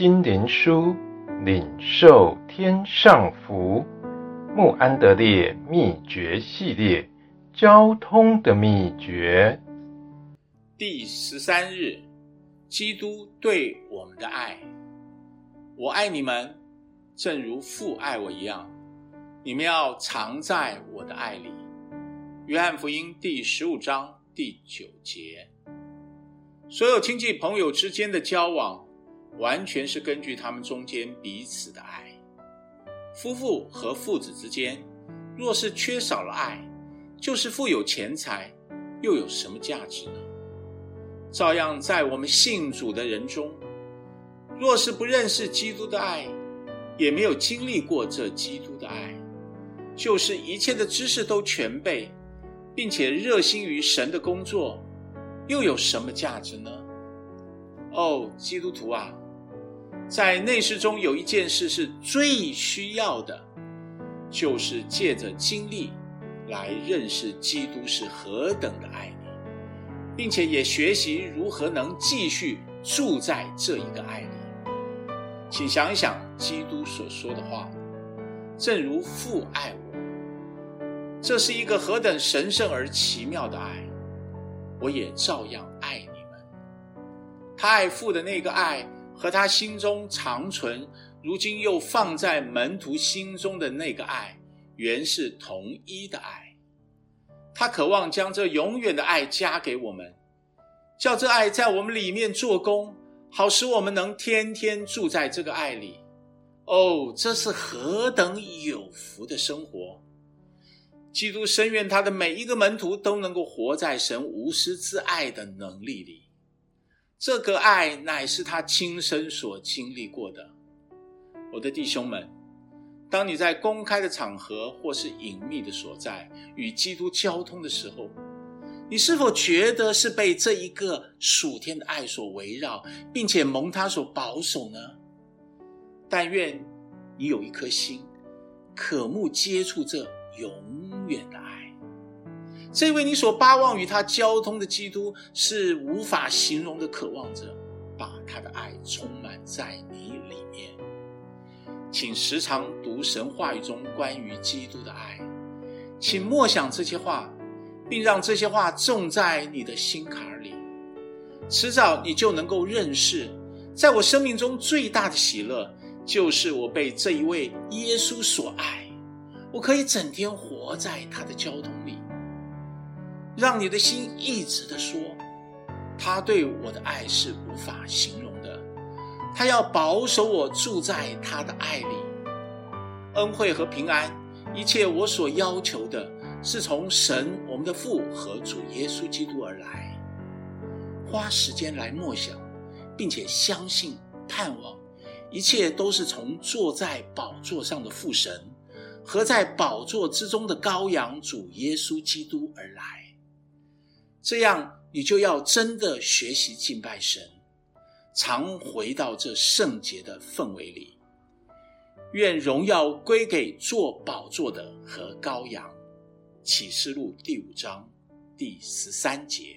心灵书，领受天上福。穆安德烈秘诀系列，交通的秘诀。第十三日，基督对我们的爱。我爱你们，正如父爱我一样。你们要常在我的爱里。约翰福音第十五章第九节。所有亲戚朋友之间的交往，完全是根据他们中间彼此的爱。夫妇和父子之间，若是缺少了爱，就是富有钱财，又有什么价值呢？照样在我们信主的人中，若是不认识基督的爱，也没有经历过这基督的爱，就是一切的知识都全备，并且热心于神的工作。又有什么价值呢？哦，基督徒啊，在内室中有一件事是最需要的，就是借着经历来认识基督是何等的爱你，并且也学习如何能继续住在这一个爱里。请想一想基督所说的话：“正如父爱我。”这是一个何等神圣而奇妙的爱。我也照样。他爱父的那个爱，和他心中长存，如今又放在门徒心中的那个爱，原是同一的爱。他渴望将这永远的爱加给我们，叫这爱在我们里面做工，好使我们能天天住在这个爱里。哦，这是何等有福的生活！基督深愿他的每一个门徒都能够活在神无私之爱的能力里。这个爱乃是他亲身所经历过的。我的弟兄们，当你在公开的场合或是隐秘的所在与基督交通的时候，你是否觉得是被这一个属天的爱所围绕，并且蒙他所保守呢？但愿你有一颗心，渴慕接触这永远的爱，这位你所巴望与他交通的基督，是无法形容的渴望着，把他的爱充满在你里面。请时常读神话语中关于基督的爱，请默想这些话，并让这些话种在你的心坎里。迟早你就能够认识，在我生命中最大的喜乐，就是我被这一位耶稣所爱。我可以整天活在他的交通里，让你的心一直的说，他对我的爱是无法形容的，他要保守我住在他的爱里，恩惠和平安，一切我所要求的，是从神我们的父和主耶稣基督而来。花时间来默想，并且相信盼望，一切都是从坐在宝座上的父神。和在宝座之中的羔羊主耶稣基督而来，这样你就要真的学习敬拜神，常回到这圣洁的氛围里。愿荣耀归给坐宝座的和羔羊。启示录第五章第十三节。